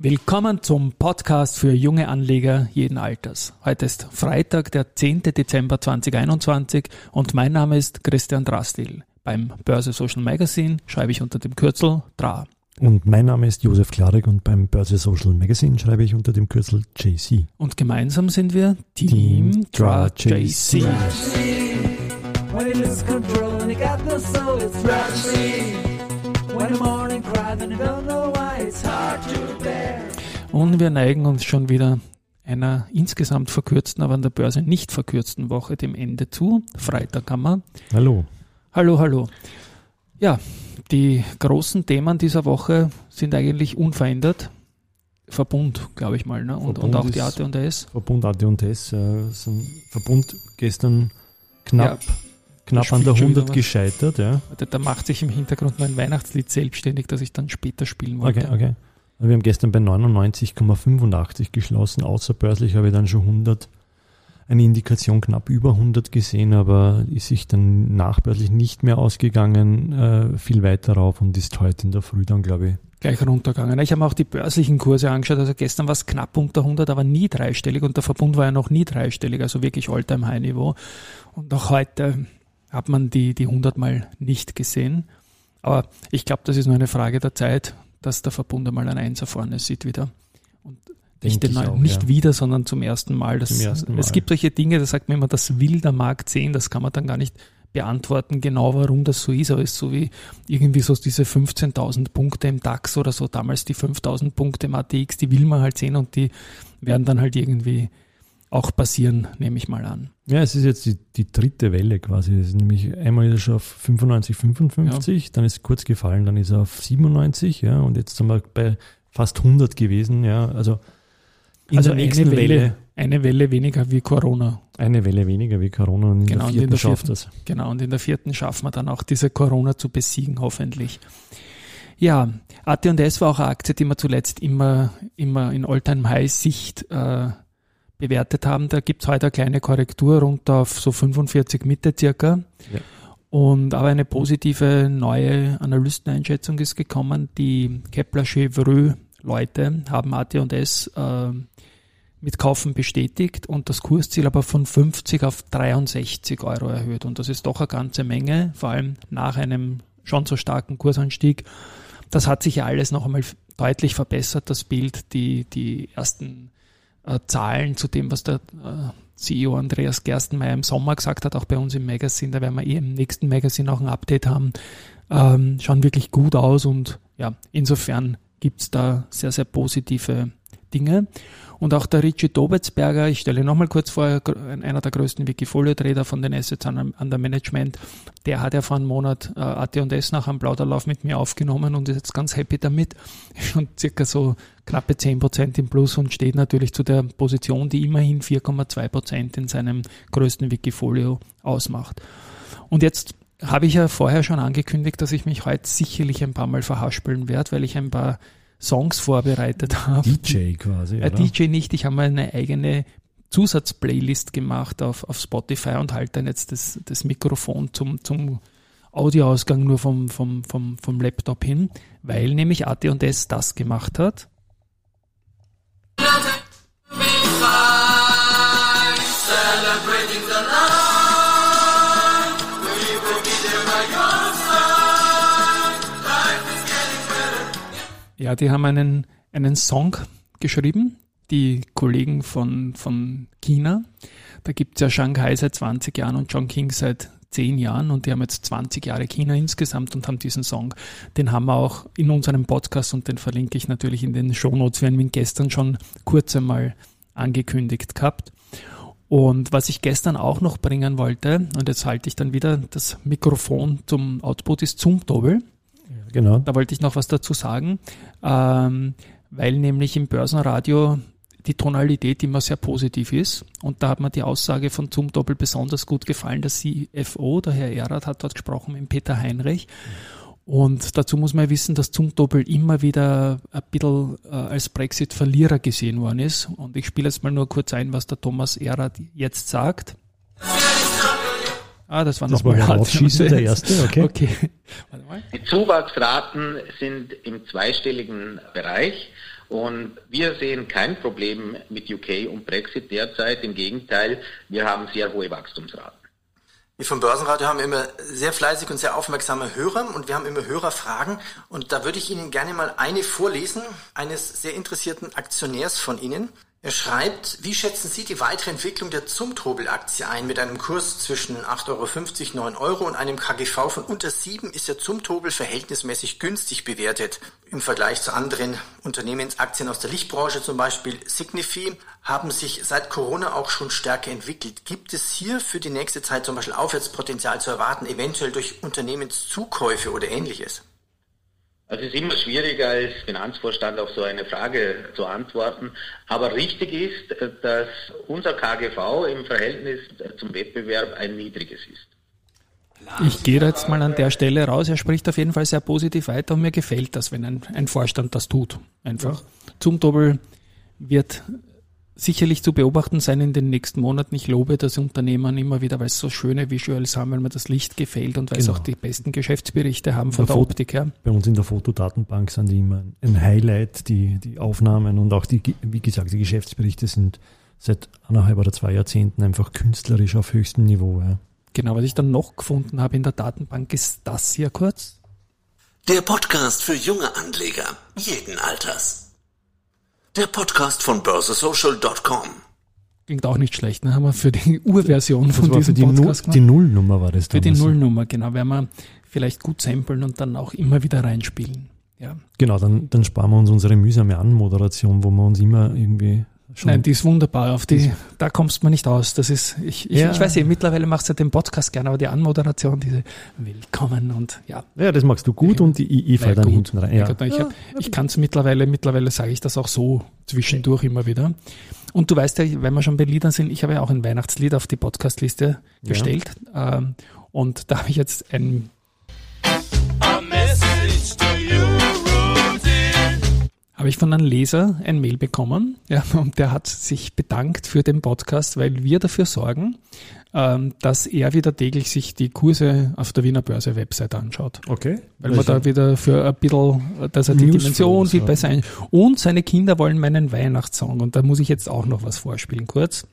Willkommen zum Podcast für junge Anleger jeden Alters. Heute ist Freitag, der 10. Dezember 2021 und mein Name ist Christian Drastil. Beim Börse Social Magazine schreibe ich unter dem Kürzel DRA. Und mein Name ist Josef Klarek und beim Börse Social Magazine schreibe ich unter dem Kürzel JC. Und gemeinsam sind wir Team, Team DRA JC. Und wir neigen uns schon wieder einer insgesamt verkürzten, aber an der Börse nicht verkürzten Woche dem Ende zu. Freitag haben wir. Hallo. Hallo, hallo. Ja, die großen Themen dieser Woche sind eigentlich unverändert. Verbund, glaube ich mal, ne? und, und auch die AT&S. Verbund AT&S, äh, Verbund gestern knapp ja knapp an der 100 gescheitert, ja. Da macht sich im Hintergrund nur ein Weihnachtslied selbstständig, das ich dann später spielen wollte. Okay, okay. Wir haben gestern bei 99,85 geschlossen. Außerbörslich habe ich dann schon 100, eine Indikation knapp über 100 gesehen, aber ist sich dann nachbörslich nicht mehr ausgegangen, äh, viel weiter rauf und ist heute in der Früh dann, glaube ich, gleich runtergegangen. Ich habe mir auch die börslichen Kurse angeschaut. Also gestern war es knapp unter 100, aber nie dreistellig und der Verbund war ja noch nie dreistellig, also wirklich All-Time-High-Niveau. Und auch heute hat man die, die 100 Mal nicht gesehen. Aber ich glaube, das ist nur eine Frage der Zeit, dass der Verbund einmal ein Einser vorne sieht wieder. Und nicht, den, auch, nicht ja. wieder, sondern zum ersten Mal. Das, zum ersten Mal. Es gibt solche Dinge, da sagt man immer, das will der Markt sehen, das kann man dann gar nicht beantworten, genau warum das so ist, aber es ist so wie irgendwie so diese 15.000 Punkte im DAX oder so, damals die 5.000 Punkte im ATX, die will man halt sehen und die werden dann halt irgendwie auch passieren, nehme ich mal an. Ja, es ist jetzt die, die dritte Welle quasi. Es ist nämlich einmal ist er schon auf 95, 55, ja. dann ist es kurz gefallen, dann ist er auf 97, ja, und jetzt sind wir bei fast 100 gewesen, ja, also in also der nächsten eine Welle, Welle, eine Welle weniger wie Corona. Eine Welle weniger wie Corona und in genau, der vierten, in der schafft das. Genau, und in der vierten schaffen wir dann auch diese Corona zu besiegen, hoffentlich. Ja, AT&S war auch eine Aktie, die wir zuletzt immer, immer in All-Time-High-Sicht äh, bewertet haben. Da gibt es heute eine kleine Korrektur runter auf so 45 Mitte circa. Ja. Und aber eine positive neue Analysteneinschätzung ist gekommen. Die Kepler Chevreux Leute haben AT&S äh, mit Kaufen bestätigt und das Kursziel aber von 50 auf 63 Euro erhöht. Und das ist doch eine ganze Menge, vor allem nach einem schon so starken Kursanstieg. Das hat sich ja alles noch einmal deutlich verbessert, das Bild. Die, die ersten äh, Zahlen zu dem, was der äh, CEO Andreas Gerstenmeier im Sommer gesagt hat, auch bei uns im Magazin, da werden wir eh im nächsten Magazin auch ein Update haben, ähm, schauen wirklich gut aus und ja, insofern gibt's da sehr, sehr positive Dinge. Und auch der Richie Dobetzberger, ich stelle nochmal kurz vor, einer der größten Wikifolio-Trader von den Assets under Management, der hat ja vor einem Monat äh, AT&S nach einem Plauderlauf mit mir aufgenommen und ist jetzt ganz happy damit. Schon circa so knappe 10% im Plus und steht natürlich zu der Position, die immerhin 4,2% in seinem größten Wikifolio ausmacht. Und jetzt habe ich ja vorher schon angekündigt, dass ich mich heute sicherlich ein paar Mal verhaspeln werde, weil ich ein paar Songs vorbereitet habe. DJ quasi. Äh, DJ nicht, ich habe mal eine eigene Zusatzplaylist gemacht auf, auf Spotify und halte dann jetzt das, das Mikrofon zum, zum Audioausgang nur vom, vom, vom, vom Laptop hin, weil nämlich AT&S das gemacht hat. Celebrating Ja, die haben einen, einen Song geschrieben, die Kollegen von, von China. Da gibt's ja Shanghai seit 20 Jahren und John King seit 10 Jahren und die haben jetzt 20 Jahre China insgesamt und haben diesen Song. Den haben wir auch in unserem Podcast und den verlinke ich natürlich in den Shownotes. Wir haben ihn gestern schon kurz einmal angekündigt gehabt. Und was ich gestern auch noch bringen wollte, und jetzt halte ich dann wieder das Mikrofon zum Output, ist Zoom-Doppel. Genau. Da wollte ich noch was dazu sagen, ähm, weil nämlich im Börsenradio die Tonalität immer sehr positiv ist. Und da hat mir die Aussage von Zum Doppel besonders gut gefallen. Der CFO, der Herr Erath, hat dort gesprochen mit Peter Heinrich. Und dazu muss man wissen, dass Zum Doppel immer wieder ein bisschen äh, als Brexit-Verlierer gesehen worden ist. Und ich spiele jetzt mal nur kurz ein, was der Thomas Erath jetzt sagt. Ah, das war das nochmal war Schießen der erste, okay. okay. Die Zuwachsraten sind im zweistelligen Bereich Und wir sehen kein Problem mit UK und Brexit derzeit. Im Gegenteil, wir haben sehr hohe Wachstumsraten. Wir vom Börsenradio haben immer sehr fleißig und sehr aufmerksame Hörer und wir haben immer Hörerfragen. Und da würde ich Ihnen gerne mal eine vorlesen, eines sehr interessierten Aktionärs von Ihnen. Er schreibt, wie schätzen Sie die weitere Entwicklung der Zumtobel-Aktie ein? Mit einem Kurs zwischen 8,50 Euro, 9 Euro und einem KGV von unter 7 ist der Zumtobel verhältnismäßig günstig bewertet. Im Vergleich zu anderen Unternehmensaktien aus der Lichtbranche, zum Beispiel Signifi, haben sich seit Corona auch schon stärker entwickelt. Gibt es hier für die nächste Zeit zum Beispiel Aufwärtspotenzial zu erwarten, eventuell durch Unternehmenszukäufe oder ähnliches? Also es ist immer schwieriger als Finanzvorstand auf so eine Frage zu antworten. Aber richtig ist, dass unser KGV im Verhältnis zum Wettbewerb ein niedriges ist. Ich gehe jetzt mal an der Stelle raus. Er spricht auf jeden Fall sehr positiv weiter und mir gefällt das, wenn ein, ein Vorstand das tut. Einfach. Zum Doppel wird sicherlich zu beobachten sein in den nächsten Monaten. Ich lobe das Unternehmen immer wieder, weil es so schöne Visuals haben, weil mir das Licht gefällt und weil genau. es auch die besten Geschäftsberichte haben von der, der Optik her. Bei uns in der Fotodatenbank sind die immer ein Highlight, die, die Aufnahmen und auch die, wie gesagt, die Geschäftsberichte sind seit anderthalb oder zwei Jahrzehnten einfach künstlerisch auf höchstem Niveau. Ja. Genau, was ich dann noch gefunden habe in der Datenbank ist das hier kurz. Der Podcast für junge Anleger jeden Alters. Der Podcast von börsesocial.com. Klingt auch nicht schlecht, ne? Haben wir für die Urversion von diesem die Podcast gemacht. Die Nullnummer war das Für die Nullnummer, genau. Werden wir vielleicht gut samplen und dann auch immer wieder reinspielen. Ja. Genau, dann, dann sparen wir uns unsere mühsame Anmoderation, wo wir uns immer irgendwie Schon. Nein, die ist wunderbar. Auf die, da kommst man nicht aus. Das ist, ich, ich, ja. ich weiß nicht, mittlerweile machst du den Podcast gerne, aber die Anmoderation, diese Willkommen und ja. Ja, das magst du gut und die I, I dann hinten rein. Ja. Ich, ja. ich kann es mittlerweile, mittlerweile sage ich das auch so zwischendurch immer wieder. Und du weißt ja, wenn wir schon bei Liedern sind, ich habe ja auch ein Weihnachtslied auf die Podcastliste gestellt. Ja. Ähm, und da habe ich jetzt ein habe ich von einem Leser ein Mail bekommen, ja, und der hat sich bedankt für den Podcast, weil wir dafür sorgen, ähm, dass er wieder täglich sich die Kurse auf der Wiener Börse Website anschaut. Okay. Weil man da wieder für ein bisschen, dass er die Dimension viel besser ein. Und seine Kinder wollen meinen Weihnachtssong und da muss ich jetzt auch noch was vorspielen, kurz.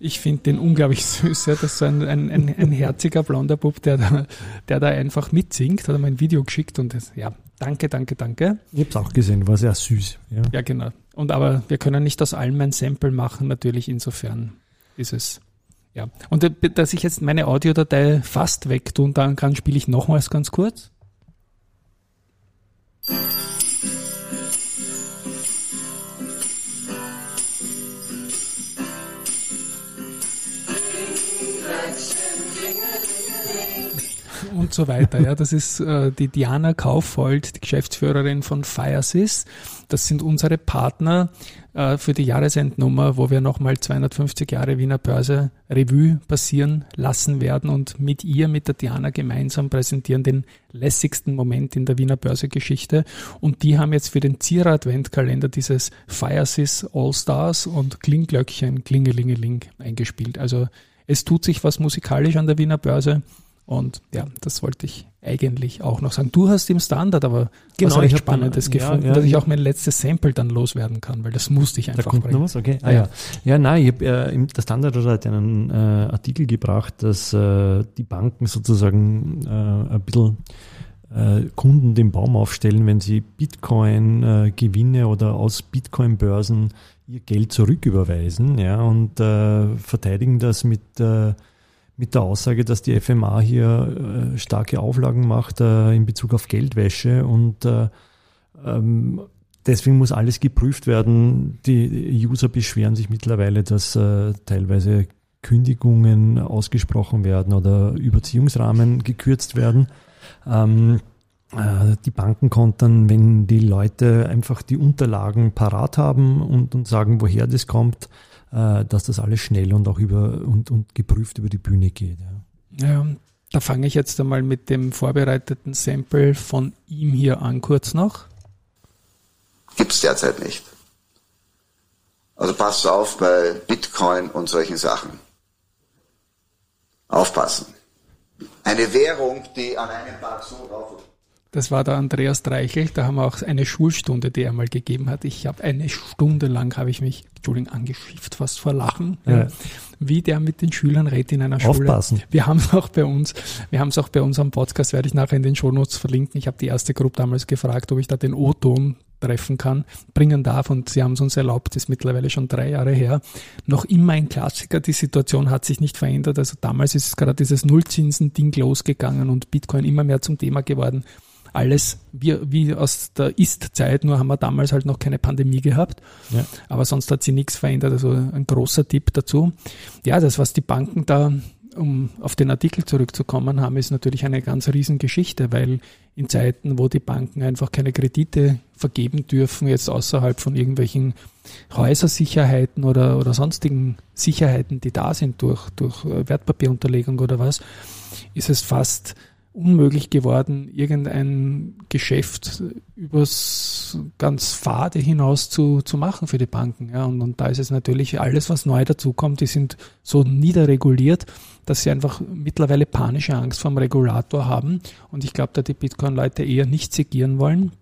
Ich finde den unglaublich süß. Ja. Das ist so ein, ein, ein, ein herziger blonder Bub, der da, der da einfach mitsingt. Hat er mir ein Video geschickt und das, ja, danke, danke, danke. Ich habe es auch gesehen, war sehr süß. Ja. ja, genau. Und aber wir können nicht aus allem ein Sample machen, natürlich insofern ist es. Ja. Und dass ich jetzt meine Audiodatei fast wegtun kann, spiele ich nochmals ganz kurz. Und so weiter. Ja, das ist äh, die Diana Kaufhold, die Geschäftsführerin von Firesys. Das sind unsere Partner äh, für die Jahresendnummer, wo wir nochmal 250 Jahre Wiener Börse Revue passieren lassen werden und mit ihr, mit der Diana gemeinsam präsentieren den lässigsten Moment in der Wiener Börsegeschichte. Und die haben jetzt für den Zierer Adventkalender dieses Firesys All Stars und Klingglöckchen Klingelingeling eingespielt. Also es tut sich was musikalisch an der Wiener Börse. Und ja, das wollte ich eigentlich auch noch sagen. Du hast im Standard aber genau, was recht Spannendes dann, gefunden, ja, dass ich auch mein letztes Sample dann loswerden kann, weil das musste ich einfach da kommt bringen. Noch was? Okay. Ah, ja. ja. ja, nein, ich habe äh, im der Standard hat einen äh, Artikel gebracht, dass äh, die Banken sozusagen äh, ein bisschen äh, Kunden den Baum aufstellen, wenn sie Bitcoin-Gewinne äh, oder aus Bitcoin-Börsen ihr Geld zurücküberweisen, ja, und äh, verteidigen das mit mit der Aussage, dass die FMA hier äh, starke Auflagen macht äh, in Bezug auf Geldwäsche und äh, ähm, deswegen muss alles geprüft werden. Die User beschweren sich mittlerweile, dass äh, teilweise Kündigungen ausgesprochen werden oder Überziehungsrahmen gekürzt werden. Ähm, äh, die Banken kontern, wenn die Leute einfach die Unterlagen parat haben und, und sagen, woher das kommt, äh, dass das alles schnell und auch über und, und geprüft über die Bühne geht. Ja. ja, da fange ich jetzt einmal mit dem vorbereiteten Sample von ihm hier an, kurz noch. Gibt es derzeit nicht. Also passt auf bei Bitcoin und solchen Sachen. Aufpassen. Eine Währung, die an einem Tag so drauf das war der Andreas Dreichel, da haben wir auch eine Schulstunde, die er mal gegeben hat. Ich habe eine Stunde lang, habe ich mich, Entschuldigung, angeschifft fast vor Lachen, ja. wie der mit den Schülern redet in einer Schule. Aufpassen. Wir haben es auch bei uns, wir haben es auch bei unserem Podcast, werde ich nachher in den Shownotes verlinken. Ich habe die erste Gruppe damals gefragt, ob ich da den O-Ton treffen kann, bringen darf und sie haben es uns erlaubt, das ist mittlerweile schon drei Jahre her. Noch immer ein Klassiker, die Situation hat sich nicht verändert. Also damals ist gerade dieses Nullzinsen-Ding losgegangen und Bitcoin immer mehr zum Thema geworden alles wie, wie aus der Ist-Zeit, nur haben wir damals halt noch keine Pandemie gehabt. Ja. Aber sonst hat sich nichts verändert. Also ein großer Tipp dazu. Ja, das, was die Banken da, um auf den Artikel zurückzukommen, haben, ist natürlich eine ganz riesen Geschichte, weil in Zeiten, wo die Banken einfach keine Kredite vergeben dürfen, jetzt außerhalb von irgendwelchen Häusersicherheiten oder, oder sonstigen Sicherheiten, die da sind durch, durch Wertpapierunterlegung oder was, ist es fast unmöglich geworden, irgendein Geschäft übers ganz Fade hinaus zu, zu machen für die Banken. Ja, und, und da ist es natürlich alles, was neu dazukommt, die sind so niederreguliert, dass sie einfach mittlerweile panische Angst vom Regulator haben. Und ich glaube, da die Bitcoin-Leute eher nicht segieren wollen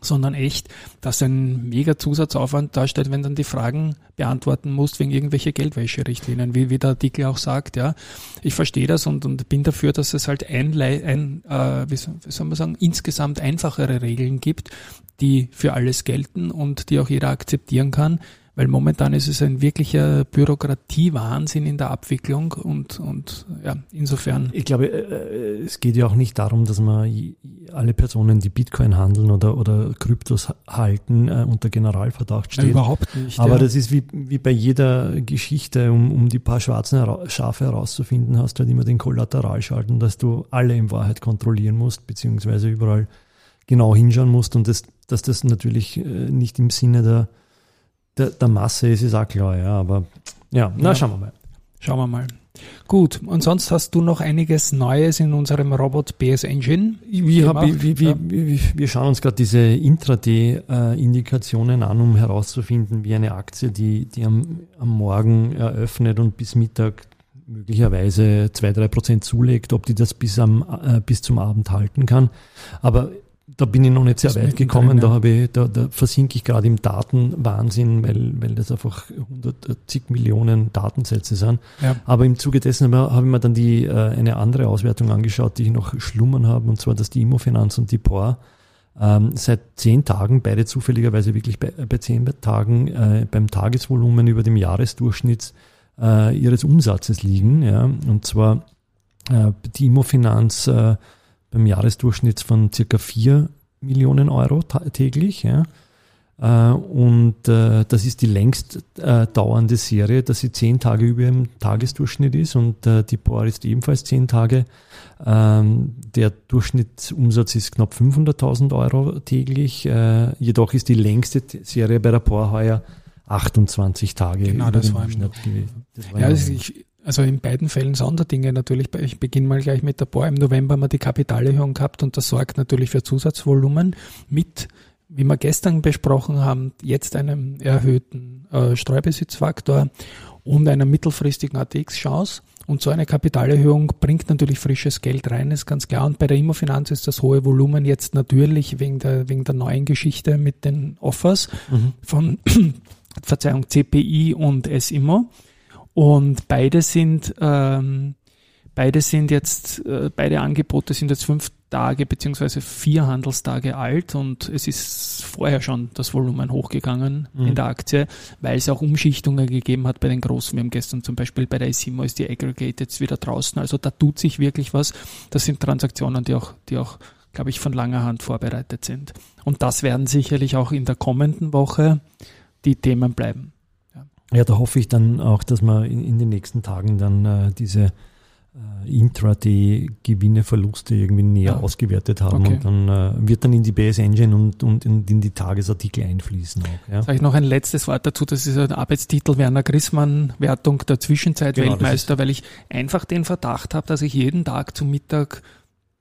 sondern echt, dass ein mega Zusatzaufwand darstellt, wenn dann die Fragen beantworten musst wegen irgendwelche Geldwäscherichtlinien, wie, wie der Artikel auch sagt, ja. Ich verstehe das und, und bin dafür, dass es halt ein, ein äh, wie, soll, man sagen, insgesamt einfachere Regeln gibt, die für alles gelten und die auch jeder akzeptieren kann, weil momentan ist es ein wirklicher Bürokratiewahnsinn in der Abwicklung und, und ja, insofern. Ich glaube, äh, es geht ja auch nicht darum, dass man alle Personen, die Bitcoin handeln oder, oder Kryptos halten, äh, unter Generalverdacht steht. Ja, überhaupt nicht. Aber ja. das ist wie, wie bei jeder Geschichte, um, um die paar schwarzen Schafe herauszufinden, hast du halt immer den Kollateralschalten, dass du alle in Wahrheit kontrollieren musst, beziehungsweise überall genau hinschauen musst und das, dass das natürlich äh, nicht im Sinne der der, der Masse ist es auch klar, ja, aber ja, na, ja. schauen wir mal. Schauen wir mal. Gut, und sonst hast du noch einiges Neues in unserem Robot BS Engine? Wir, hab, wir, wir, wir, schauen uns gerade diese Intraday-Indikationen an, um herauszufinden, wie eine Aktie, die, die am, am Morgen eröffnet und bis Mittag möglicherweise zwei drei Prozent zulegt, ob die das bis, am, äh, bis zum Abend halten kann. Aber da bin ich noch nicht sehr weit gekommen. Drin, ja. Da, habe ich, da, da versinke ich gerade im Datenwahnsinn, weil, weil das einfach 100 Millionen Datensätze sind. Ja. Aber im Zuge dessen habe ich mir dann die, äh, eine andere Auswertung angeschaut, die ich noch schlummern habe, und zwar dass die Immofinanz und die POR ähm, seit zehn Tagen, beide zufälligerweise wirklich bei, bei zehn Tagen äh, beim Tagesvolumen über dem Jahresdurchschnitt äh, ihres Umsatzes liegen. Ja? Und zwar äh, die Immofinanz äh, beim Jahresdurchschnitt von circa 4 Millionen Euro täglich. Ja. Äh, und äh, das ist die längst äh, dauernde Serie, dass sie zehn Tage über dem Tagesdurchschnitt ist und die POR ist ebenfalls zehn Tage. Ähm, der Durchschnittsumsatz ist knapp 500.000 Euro täglich. Jedoch ist die längste Serie bei der POR heuer 28 Tage. Genau, das war, im, das war ja, also ich, also in beiden Fällen Sonderdinge natürlich. Ich beginne mal gleich mit der Bohr. Im November haben wir die Kapitalerhöhung gehabt und das sorgt natürlich für Zusatzvolumen mit, wie wir gestern besprochen haben, jetzt einem erhöhten äh, Streubesitzfaktor und einer mittelfristigen ATX-Chance. Und so eine Kapitalerhöhung bringt natürlich frisches Geld rein, ist ganz klar. Und bei der Immofinanz ist das hohe Volumen jetzt natürlich wegen der, wegen der neuen Geschichte mit den Offers mhm. von, Verzeihung, CPI und S-Immo. Und beide sind, ähm, beide sind jetzt, äh, beide Angebote sind jetzt fünf Tage beziehungsweise vier Handelstage alt und es ist vorher schon das Volumen hochgegangen mhm. in der Aktie, weil es auch Umschichtungen gegeben hat bei den großen. Wir haben gestern zum Beispiel bei der Isimo ist die Aggregate jetzt wieder draußen. Also da tut sich wirklich was. Das sind Transaktionen, die auch, die auch, glaube ich, von langer Hand vorbereitet sind. Und das werden sicherlich auch in der kommenden Woche die Themen bleiben. Ja, da hoffe ich dann auch, dass wir in, in den nächsten Tagen dann äh, diese äh, Intraday-Gewinne, Verluste irgendwie näher ja. ausgewertet haben okay. und dann äh, wird dann in die BS Engine und, und in, in die Tagesartikel einfließen. Auch, ja. Sag ich noch ein letztes Wort dazu, das ist ein Arbeitstitel Werner Grissmann, Wertung der Zwischenzeit genau, Weltmeister, weil ich einfach den Verdacht habe, dass ich jeden Tag zum Mittag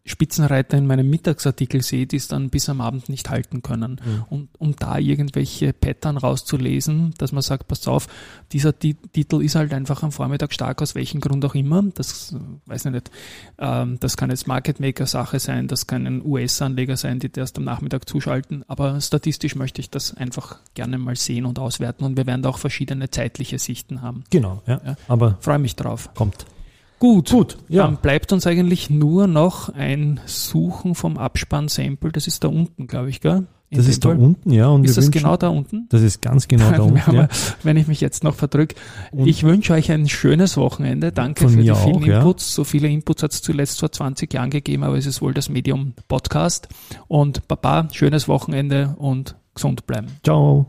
Spitzenreiter in meinem Mittagsartikel sehe, die es dann bis am Abend nicht halten können. Mhm. Und um da irgendwelche Pattern rauszulesen, dass man sagt, pass auf, dieser Ti- Titel ist halt einfach am Vormittag stark, aus welchem Grund auch immer. Das weiß ich nicht. Ähm, das kann jetzt Market Maker Sache sein, das können US-Anleger sein, die erst am Nachmittag zuschalten. Aber statistisch möchte ich das einfach gerne mal sehen und auswerten. Und wir werden da auch verschiedene zeitliche Sichten haben. Genau, ja. Ja. Aber Freue mich drauf. kommt. Gut, Gut, ja. Dann bleibt uns eigentlich nur noch ein Suchen vom Abspann-Sample. Das ist da unten, glaube ich, gell? In Das ist da Fall. unten, ja. Und Ist das wünschen- genau da unten? Das ist ganz genau da unten. Ja. Wenn ich mich jetzt noch verdrück. Und- Ich wünsche euch ein schönes Wochenende. Danke für die vielen auch, ja. Inputs. So viele Inputs hat es zuletzt vor 20 Jahren gegeben, aber es ist wohl das Medium Podcast. Und Baba, schönes Wochenende und gesund bleiben. Ciao.